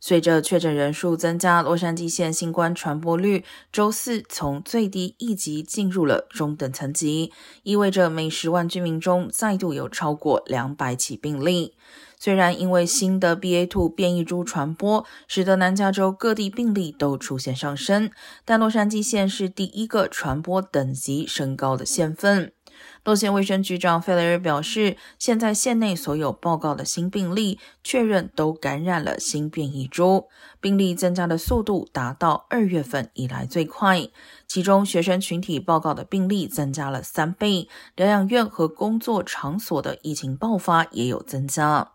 随着确诊人数增加，洛杉矶县新冠传播率周四从最低一级进入了中等层级，意味着每十万居民中再度有超过两百起病例。虽然因为新的 BA.2 变异株传播，使得南加州各地病例都出现上升，但洛杉矶县是第一个传播等级升高的县份。洛县卫生局长费雷尔表示，现在县内所有报告的新病例确认都感染了新变异株，病例增加的速度达到二月份以来最快。其中，学生群体报告的病例增加了三倍，疗养院和工作场所的疫情爆发也有增加。